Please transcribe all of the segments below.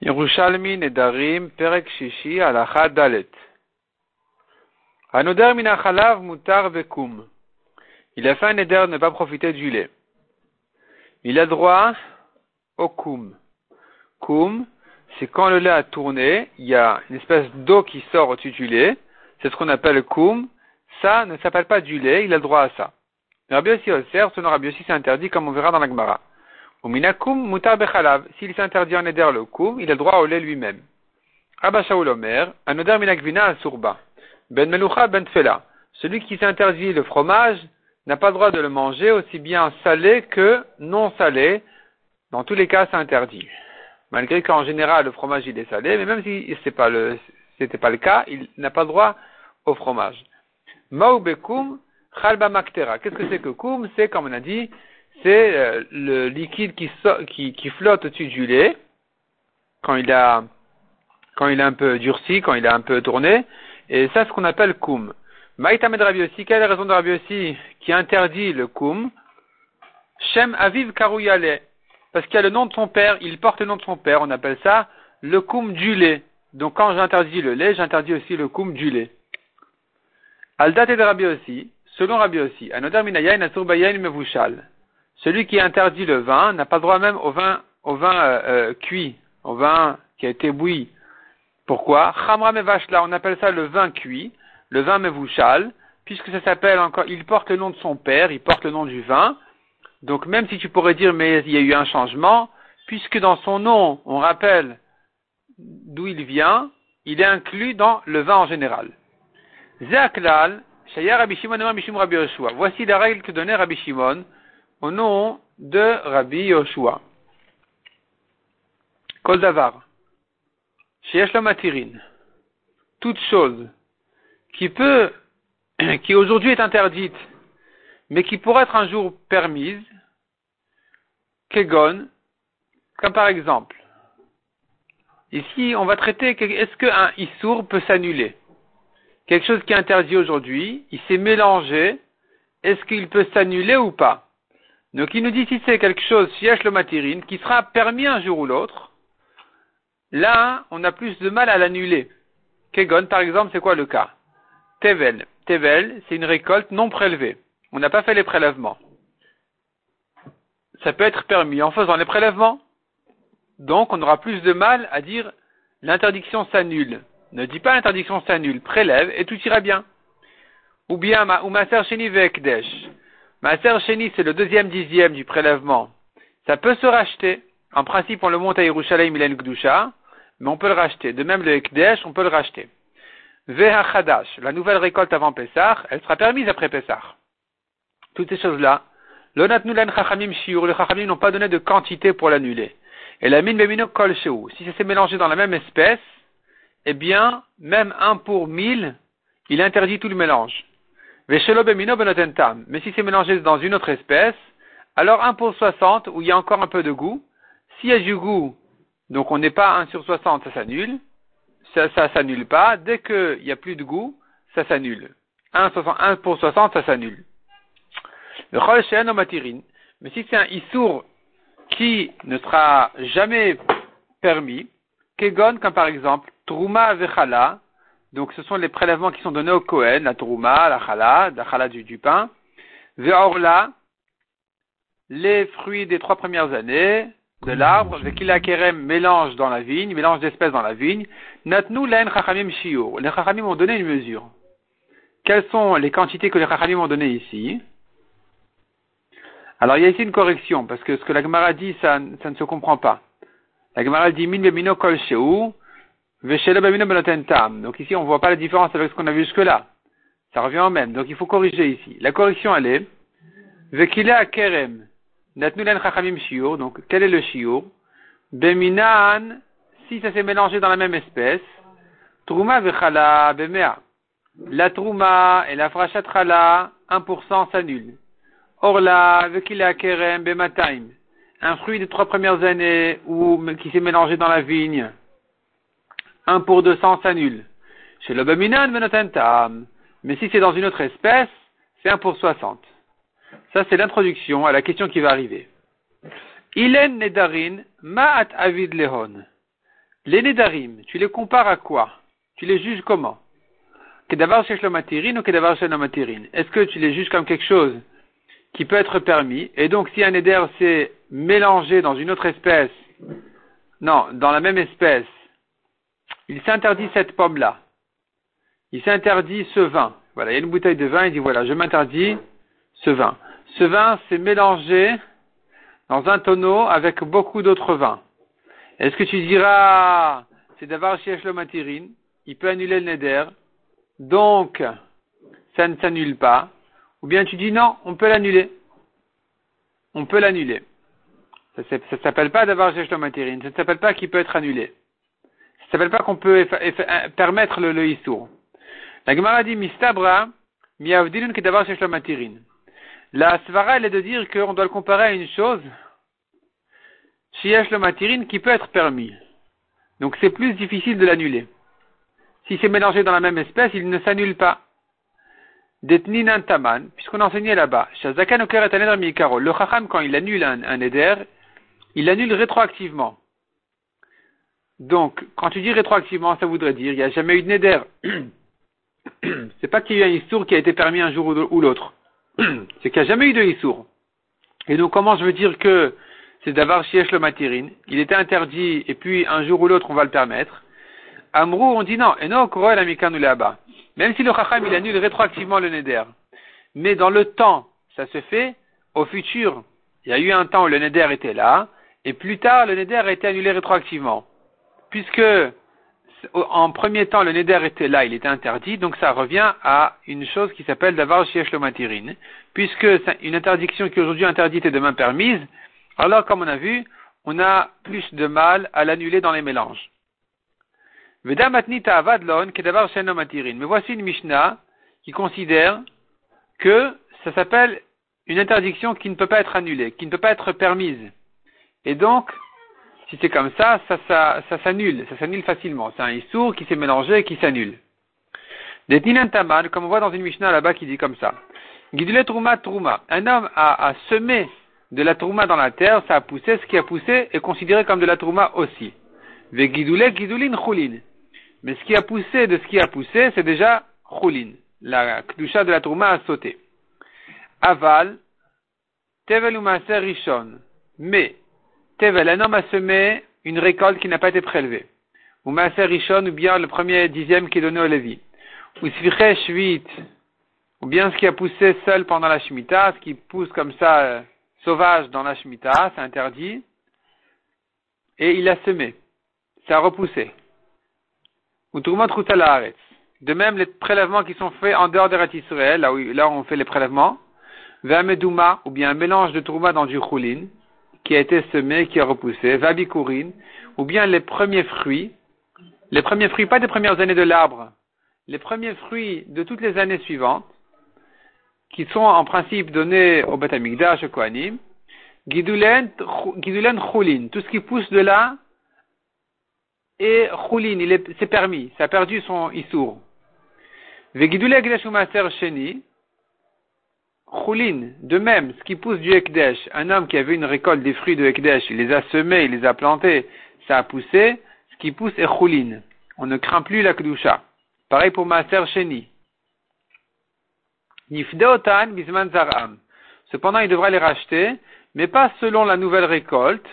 Yerushalmi Nedarim Perek Mutar. Il a fait un neder ne pas profiter du lait. Il a droit au kum. Kum, c'est quand le lait a tourné, il y a une espèce d'eau qui sort au-dessus du lait. C'est ce qu'on appelle le kum. Ça ne s'appelle pas du lait, il a droit à ça. Rabbi Oser, selon Rabbi Yossi, c'est interdit comme on verra dans la Gemara. Au minakum mutar bechalav. S'il s'interdit en éder le kum, il a droit au lait lui-même. Abba Shaul Omer, anoder minakvina asurba. Ben melucha ben tfela. Celui qui s'interdit le fromage n'a pas droit de le manger aussi bien salé que non salé. Dans tous les cas, c'est interdit. Malgré qu'en général, le fromage, il est salé, mais même si ce c'était pas le cas, il n'a pas droit au fromage. Maubekum chalba maktera. Qu'est-ce que c'est que kum? C'est, comme on a dit, c'est euh, le liquide qui, flotte au-dessus du lait quand il a un peu durci, quand il est un peu tourné, et ça c'est ce qu'on appelle koum. Maïtamed Rabbi quelle est la raison de Rabbi aussi qui interdit le koum Shem Aviv Karouyale, parce qu'il a le nom de son père, il porte le nom de son père, on appelle ça le koum du lait. Donc quand j'interdis le lait, j'interdis aussi le koum du lait. Aldat de Rabbi aussi, selon Rabbi Bayain Mevushal. Celui qui interdit le vin n'a pas droit même au vin, au vin euh, euh, cuit, au vin qui a été bouilli. Pourquoi? Chamra là, on appelle ça le vin cuit, le vin mevouchal, puisque ça s'appelle encore, il porte le nom de son père, il porte le nom du vin. Donc même si tu pourrais dire mais il y a eu un changement, puisque dans son nom on rappelle d'où il vient, il est inclus dans le vin en général. Zeaklal, Shaya Rabbi Shimon Rabbi Voici la règle que donnait Rabbi Shimon au nom de Rabbi Yoshua. Kol davar. Matirin. Toute chose qui peut, qui aujourd'hui est interdite, mais qui pourrait être un jour permise, kegon, comme par exemple, ici on va traiter, est-ce qu'un issour peut s'annuler? Quelque chose qui est interdit aujourd'hui, il s'est mélangé, est-ce qu'il peut s'annuler ou pas? Donc il nous dit si c'est quelque chose, siège le matirine, qui sera permis un jour ou l'autre, là, on a plus de mal à l'annuler. Kegon, par exemple, c'est quoi le cas? Tevel. Tevel, c'est une récolte non prélevée. On n'a pas fait les prélèvements. Ça peut être permis en faisant les prélèvements. Donc, on aura plus de mal à dire l'interdiction s'annule. Ne dis pas l'interdiction s'annule, prélève et tout ira bien. Ou bien, ou ma sœur Vekdesh. Maaser Sheni, c'est le deuxième dixième du prélèvement. Ça peut se racheter. En principe, on le monte à Yerushalayim Milen Gdusha, mais on peut le racheter. De même, le Ekdesh, on peut le racheter. Veha Chadash, la nouvelle récolte avant Pessah, elle sera permise après Pessah. Toutes ces choses-là. L'onatnulen Chachamim Shiur, les Chachamim n'ont pas donné de quantité pour l'annuler. Et la mine Bemino Kol Si ça s'est mélangé dans la même espèce, eh bien, même un pour mille, il interdit tout le mélange. Mais si c'est mélangé dans une autre espèce, alors 1 pour 60, où il y a encore un peu de goût. S'il y a du goût, donc on n'est pas 1 sur 60, ça s'annule. Ça, ça s'annule pas. Dès qu'il n'y a plus de goût, ça s'annule. 1, pour 60, ça s'annule. Le chol Mais si c'est un issour qui ne sera jamais permis, kegon, comme par exemple, truma vechala, donc ce sont les prélèvements qui sont donnés au Kohen, la Trouma, la Chala, la Chala du, du pain. Ve'orla, les fruits des trois premières années de l'arbre, Ve'kila kerem, mélange dans la vigne, mélange d'espèces dans la vigne. Natnu len chachamim shiur. Les chachamim ont donné une mesure. Quelles sont les quantités que les chachamim ont données ici? Alors il y a ici une correction, parce que ce que la Gemara dit, ça, ça ne se comprend pas. La Gemara dit min bemino kol sheu, donc ici, on ne voit pas la différence avec ce qu'on a vu jusque-là. Ça revient au même. Donc il faut corriger ici. La correction, elle est Vekila kerem. Natnulen chachamim shiur. Donc quel est le shiur? Beminan, si ça s'est mélangé dans la même espèce. Truma vechala bemea. La truma et la frachat chala, 1% s'annulent. Orla vekila kerem bemataim. Un fruit des trois premières années ou qui s'est mélangé dans la vigne 1 pour 200 s'annule. Chez l'obaminan. Mais si c'est dans une autre espèce, c'est 1 pour 60. Ça, c'est l'introduction à la question qui va arriver. Ilen nedarin ma'at avid lehon. Les Nedarim, tu les compares à quoi? Tu les juges comment? Kedavar Sheshlomatirine ou Kedavar Sheshlomatirine Est-ce que tu les juges comme quelque chose qui peut être permis? Et donc si un Neder s'est mélangé dans une autre espèce, non, dans la même espèce, il s'interdit cette pomme-là. Il s'interdit ce vin. Voilà, il y a une bouteille de vin, il dit voilà, je m'interdis ce vin. Ce vin s'est mélangé dans un tonneau avec beaucoup d'autres vins. Est-ce que tu diras, c'est d'avoir le matirine, il peut annuler le neder, donc ça ne s'annule pas, ou bien tu dis non, on peut l'annuler. On peut l'annuler. Ça ne s'appelle pas d'avoir le matirine, ça ne s'appelle pas qu'il peut être annulé. Ça s'appelle pas qu'on peut permettre le, le La Gemara dit mistabra, miavdilun chez le matirine. La svara, elle est de dire qu'on doit le comparer à une chose, Shiesh le matirine, qui peut être permis. Donc c'est plus difficile de l'annuler. Si c'est mélangé dans la même espèce, il ne s'annule pas. Detnin taman, puisqu'on enseignait là-bas. Le chacham, quand il annule un, un éder, il l'annule rétroactivement. Donc, quand tu dis rétroactivement, ça voudrait dire, il n'y a jamais eu de neder. c'est pas qu'il y a eu un issour qui a été permis un jour ou l'autre. c'est qu'il n'y a jamais eu de Issour. Et donc, comment je veux dire que c'est d'avoir Shiesh le matirine Il était interdit, et puis un jour ou l'autre, on va le permettre. Amrou, on dit non, et non, la là-bas. Même si le Chacham, il annule rétroactivement le Neder. Mais dans le temps, ça se fait au futur. Il y a eu un temps où le Neder était là, et plus tard, le Neder a été annulé rétroactivement. Puisque en premier temps, le neder était là, il était interdit, donc ça revient à une chose qui s'appelle d'avoir shiesh matirine. Puisque une interdiction qui est aujourd'hui interdite et demain permise, alors comme on a vu, on a plus de mal à l'annuler dans les mélanges. Mais voici une Mishnah qui considère que ça s'appelle une interdiction qui ne peut pas être annulée, qui ne peut pas être permise. Et donc, si c'est comme ça, ça, s'annule, ça s'annule facilement. C'est un issour qui s'est mélangé et qui s'annule. Des tamal, comme on voit dans une Mishnah là-bas qui dit comme ça. Gidulet trouma trouma. Un homme a, a, semé de la trouma dans la terre, ça a poussé, ce qui a poussé est considéré comme de la trouma aussi. Ve gidule gidulin chulin. Mais ce qui a poussé de ce qui a poussé, c'est déjà chulin. La kdusha de la trouma a sauté. Aval, tevel ou rishon. Mais, Tevel, un homme a semé une récolte qui n'a pas été prélevée. Ou Maaser Rishon, ou bien le premier dixième qui est donné au Lévi. Ou Svichesh 8, ou bien ce qui a poussé seul pendant la Shemitah, ce qui pousse comme ça, euh, sauvage dans la Shemitah, c'est interdit. Et il a semé. Ça a repoussé. Ou De même, les prélèvements qui sont faits en dehors des Israël, là où, là où on fait les prélèvements, Ve'amedouma, ou bien un mélange de Trouma dans du Choulin, qui a été semé, qui a repoussé, vabikourine, ou bien les premiers fruits, les premiers fruits, pas des premières années de l'arbre, les premiers fruits de toutes les années suivantes, qui sont en principe donnés au Beth Amikdash, au Kohanim, Gidulen Choulin, tout ce qui pousse de là, et Choulin, c'est permis, ça a perdu son Issour. Vegidule Gdashumaser Sheni, Choulin, de même, ce qui pousse du Ekdesh, un homme qui avait une récolte des fruits de Ekdesh, il les a semés, il les a plantés, ça a poussé, ce qui pousse est Choulin. On ne craint plus la Kedusha. Pareil pour Maser Sheni. Nifdeotan bisman zaram. Cependant, il devra les racheter, mais pas selon la nouvelle récolte,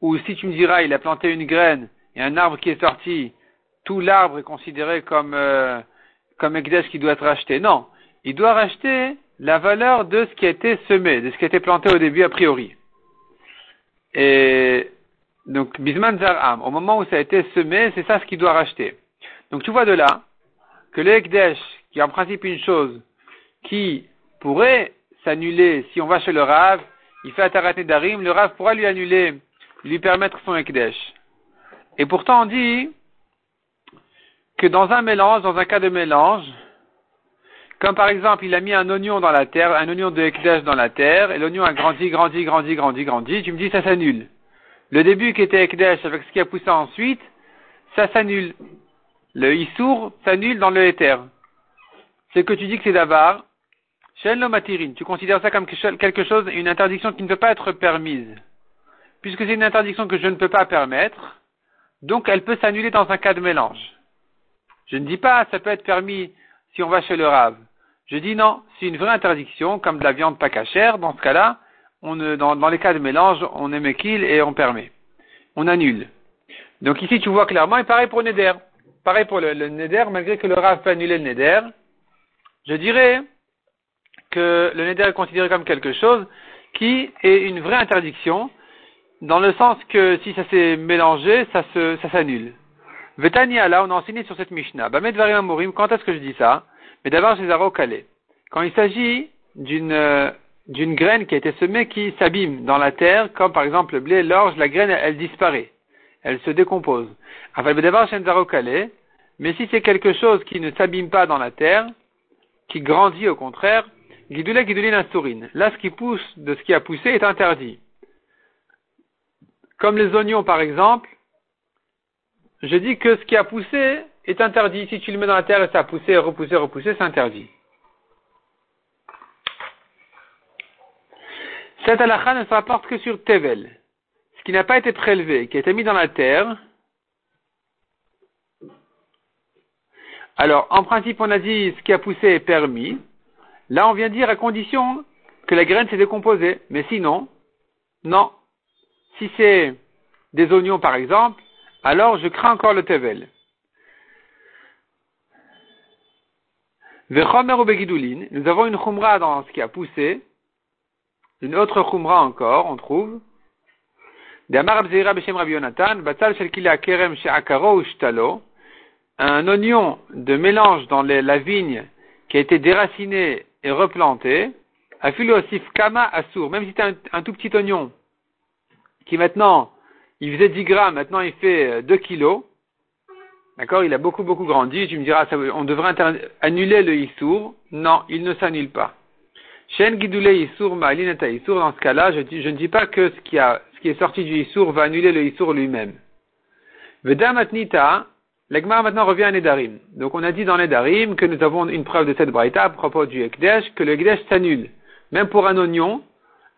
ou si tu me diras, il a planté une graine et un arbre qui est sorti, tout l'arbre est considéré comme, euh, comme Ekdesh qui doit être racheté. Non. Il doit racheter la valeur de ce qui a été semé, de ce qui a été planté au début a priori. Et donc, Bisman Zar'am, au moment où ça a été semé, c'est ça ce qu'il doit racheter. Donc tu vois de là que le qui est en principe une chose qui pourrait s'annuler si on va chez le Rav, il fait Atarat Darim, le Rav pourra lui annuler, lui permettre son Ekdesh. Et pourtant on dit que dans un mélange, dans un cas de mélange, comme par exemple, il a mis un oignon dans la terre, un oignon de Ekdesh dans la terre, et l'oignon a grandi, grandi, grandi, grandi, grandi, tu me dis ça s'annule. Le début qui était Ekdesh avec ce qui a poussé ensuite, ça s'annule. Le Issour s'annule dans le Éther. C'est que tu dis que c'est d'Avar. Shen matirin, tu considères ça comme quelque chose, une interdiction qui ne peut pas être permise. Puisque c'est une interdiction que je ne peux pas permettre, Donc elle peut s'annuler dans un cas de mélange. Je ne dis pas ça peut être permis si on va chez le rave. Je dis non, c'est une vraie interdiction, comme de la viande pas cachère, dans ce cas-là, dans, dans, les cas de mélange, on émet qu'il et on permet. On annule. Donc ici, tu vois clairement, et pareil pour le Neder. Pareil pour le, Neder, malgré que le Rav peut annuler le Neder, je dirais que le Neder est considéré comme quelque chose qui est une vraie interdiction, dans le sens que si ça s'est mélangé, ça ça Vetania, là, on a enseigné sur cette Mishnah. Bamed Varim Amorim, quand est-ce que je dis ça? Mais d'abord, Zaro Calais. Quand il s'agit d'une, euh, d'une graine qui a été semée qui s'abîme dans la terre, comme par exemple le blé, l'orge, la graine, elle, disparaît. Elle se décompose. Mais si c'est quelque chose qui ne s'abîme pas dans la terre, qui grandit au contraire, guidoula guidouline sourine. Là, ce qui pousse de ce qui a poussé est interdit. Comme les oignons, par exemple, je dis que ce qui a poussé est interdit. Si tu le mets dans la terre et ça a poussé, repoussé, repoussé, c'est interdit. Cette halakha ne se rapporte que sur Tevel. Ce qui n'a pas été prélevé, qui a été mis dans la terre. Alors, en principe, on a dit ce qui a poussé est permis. Là, on vient dire à condition que la graine s'est décomposée. Mais sinon, non. Si c'est des oignons, par exemple, alors je crains encore le Tevel. Ou nous avons une khumra dans ce qui a poussé, une autre khumra encore, on trouve. Un oignon de mélange dans la vigne qui a été déraciné et replanté. aussi kama assour. Même si c'est un, tout petit oignon qui maintenant, il faisait 10 grammes, maintenant il fait 2 kilos. D'accord Il a beaucoup, beaucoup grandi. Tu me diras, on devrait annuler le Issour. Non, il ne s'annule pas. Shen Gidoule Issour Ma'alinata Issour, dans ce cas-là, je, ne dis pas que ce qui, est sorti du Issour va annuler le Issour lui-même. Veda Matnita, l'Egmar maintenant revient à Nedarim. Donc on a dit dans Nedarim que nous avons une preuve de cette braïta à propos du Ekdesh, que le Ekdesh s'annule. Même pour un oignon,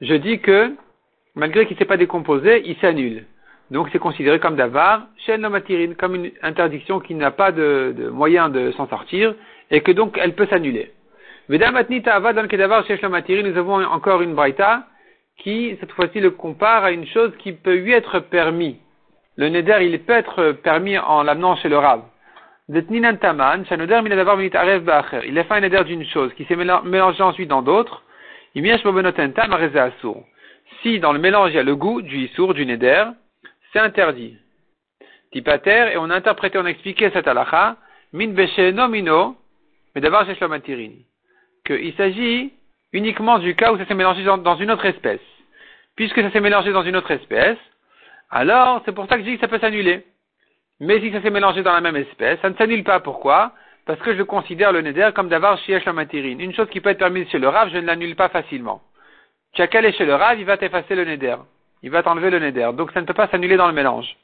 je dis que, malgré qu'il ne s'est pas décomposé, il s'annule. Donc c'est considéré comme davar, shen matirine, comme une interdiction qui n'a pas de, moyen de s'en sortir, et que donc elle peut s'annuler. Nous avons encore une braïta qui, cette fois-ci, le compare à une chose qui peut lui être permis. Le neder, il peut être permis en l'amenant chez le rab. Il a fait un neder d'une chose qui s'est mélangé ensuite dans d'autres. Si dans le mélange il y a le goût du issour, du neder, c'est interdit. Tipater, et on a interprété, on a expliqué cette halakha, min nomino, mais d'abord chez qu'il s'agit uniquement du cas où ça s'est mélangé dans, une autre espèce. Puisque ça s'est mélangé dans une autre espèce, alors c'est pour ça que je dis que ça peut s'annuler. Mais si ça s'est mélangé dans la même espèce, ça ne s'annule pas. Pourquoi? Parce que je considère le neder comme d'avoir chez la matérine. Une chose qui peut être permise chez le rave, je ne l'annule pas facilement. Qu'à aller chez le rave, il va t'effacer le neder. Il va t'enlever le neder. Donc ça ne peut pas s'annuler dans le mélange.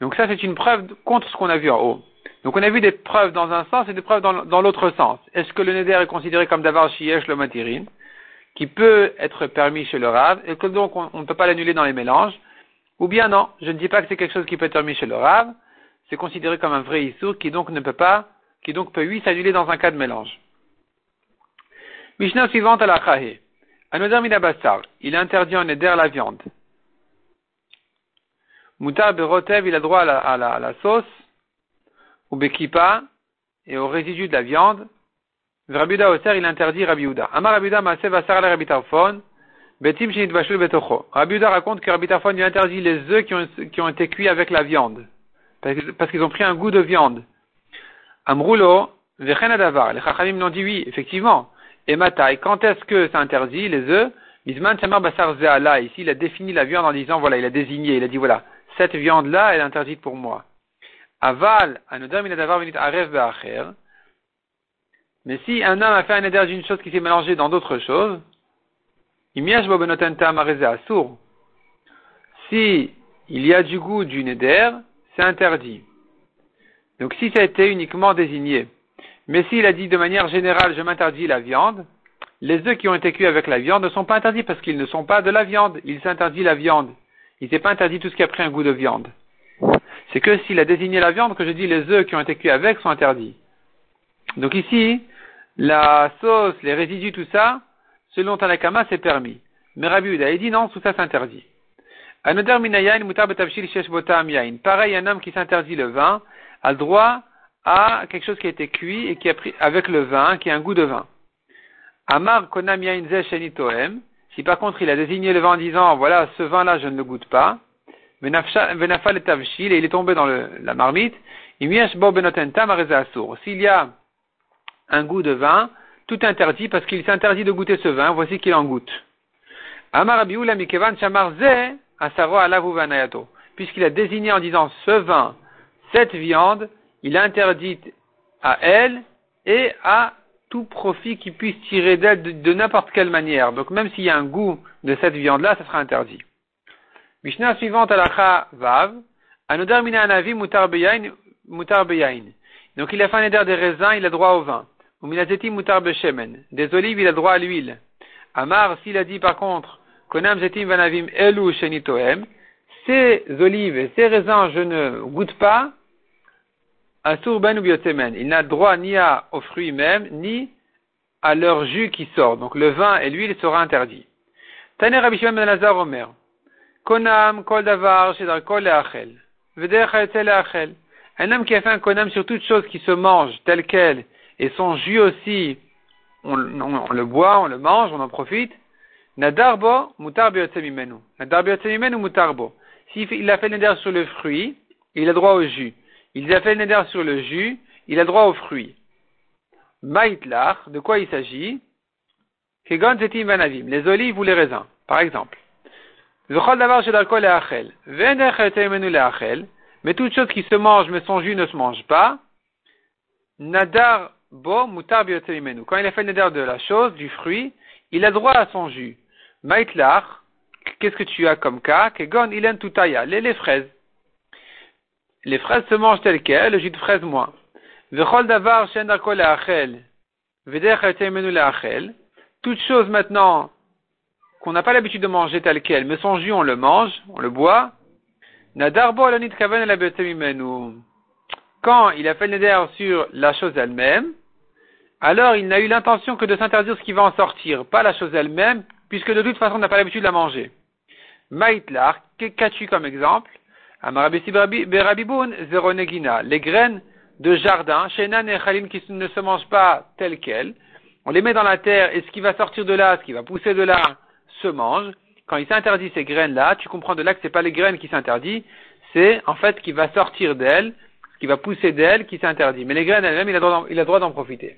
Donc ça c'est une preuve contre ce qu'on a vu en haut. Donc on a vu des preuves dans un sens et des preuves dans, l'autre sens. Est-ce que le neder est considéré comme d'avoir shiesh le matirin, qui peut être permis chez le rave, et que donc on ne peut pas l'annuler dans les mélanges? Ou bien non, je ne dis pas que c'est quelque chose qui peut être permis chez le rave, c'est considéré comme un vrai issour qui donc ne peut pas, qui donc peut oui s'annuler dans un cas de mélange. Mishnah suivante à la Chahé. Anoder minabassar, il interdit en neder la viande. Moutar berotev, il a droit à la sauce ou bekipa, et au résidu de la viande, Rabiuda Oser, il interdit. Amar Rabiuda Masev Asar la Rabitarfon, Betim Shinit Bashul Betocho. Raconte que Rabitarfon lui interdit les œufs qui ont, qui ont été cuits avec la viande. Parce qu'ils ont pris un goût de viande. Amrulo, Vechen Adavar. Les Chachamim l'ont dit oui, effectivement. Et Matai, quand est-ce que c'est interdit, les œufs? Bisman Samar Basar Zeala. Ici, il a défini la viande en disant, voilà, il a désigné, il a dit, voilà, cette viande-là, est interdite pour moi. Aval, mais si un homme a fait un éder d'une chose qui s'est mélangée dans d'autres choses, si il y a du goût du neder, c'est interdit. Donc si ça a été uniquement désigné. Mais s'il a dit de manière générale, je m'interdis la viande, les œufs qui ont été cuits avec la viande ne sont pas interdits parce qu'ils ne sont pas de la viande. Il s'interdit la viande. Il s'est pas interdit tout ce qui a pris un goût de viande. c'est que s'il a désigné la viande, que je dis les œufs qui ont été cuits avec sont interdits. Donc ici, la sauce, les résidus, tout ça, selon Tanakama, c'est permis. Mais Rabbi Uda, il dit non, tout ça s'interdit. Pareil, un homme qui s'interdit le vin a le droit à quelque chose qui a été cuit et qui a pris avec le vin, qui a un goût de vin. Amar konam yain Si par contre il a désigné le vin en disant voilà ce vin là je ne le goûte pas, venafal et il est tombé dans la marmite. S'il y a un goût de vin, tout interdit parce qu'il s'interdit de goûter ce vin. Voici qu'il en goûte. Puisqu'il a désigné en disant ce vin, cette viande, il interdit à elle et à tout profit qui puisse tirer d'elle de, n'importe quelle manière. Donc même s'il y a un goût de cette viande-là, ça sera interdit. Mishnah suivante à vav. Anodar mina anavi mutar mutar Donc il a fait un des raisins, il a droit au vin. Mutar. Des olives, il a droit à l'huile. Amar, s'il a dit par contre, konam zetim vanavim elu shenitoem, ces olives et ces raisins, je ne goûte pas, Asur ben ou biotemen. Il n'a droit ni à, aux fruits même, ni à leur jus qui sort. Donc le vin et l'huile sera interdit. Taner Rabbi Shimon ben Lazar Omer. Konam kol davar shedar kol leachel. leachel. Un homme qui a fait un konam sur toute chose qui se mange tel quel, et son jus aussi, on, on, le boit, on le mange, on en profite. Nadarbo mutar biotemimenu. Nadar mutarbo. S'il a fait le sur le fruit, il a droit au jus. Il a fait neder sur le jus, il a droit aux fruits. Maïtlach, de quoi il s'agit? Kegon zetim vanavim, les olives ou les raisins, par exemple. Mais toute chose qui se mange, mais son jus ne se mange pas. Nadar bo mutar Quand il a fait neder de la chose, du fruit, il a droit à son jus. Maïtlach, qu'est-ce que tu as comme cas? Kegon ilen tutaya, les fraises les fraises se mangent telles quelles, le jus de fraise moins. Toute chose maintenant qu'on n'a pas l'habitude de manger telle quelle, mais son jus on le mange, on le boit. Quand il a fait le neder sur la chose elle-même, alors il n'a eu l'intention que de s'interdire ce qui va en sortir, pas la chose elle-même, puisque de toute façon on n'a pas l'habitude de la manger. Maïtlar, qu'as-tu comme exemple? Les graines de jardin, Shenan et Khalim qui ne se mangent pas telles quelles, on les met dans la terre et ce qui va sortir de là, ce qui va pousser de là, se mange. Quand il s'interdit ces graines-là, tu comprends de là que ce n'est pas les graines qui s'interdit, c'est en fait ce qui va sortir d'elles, ce qui va pousser d'elles qui s'interdit. Mais les graines elles-mêmes, il a droit d'en profiter.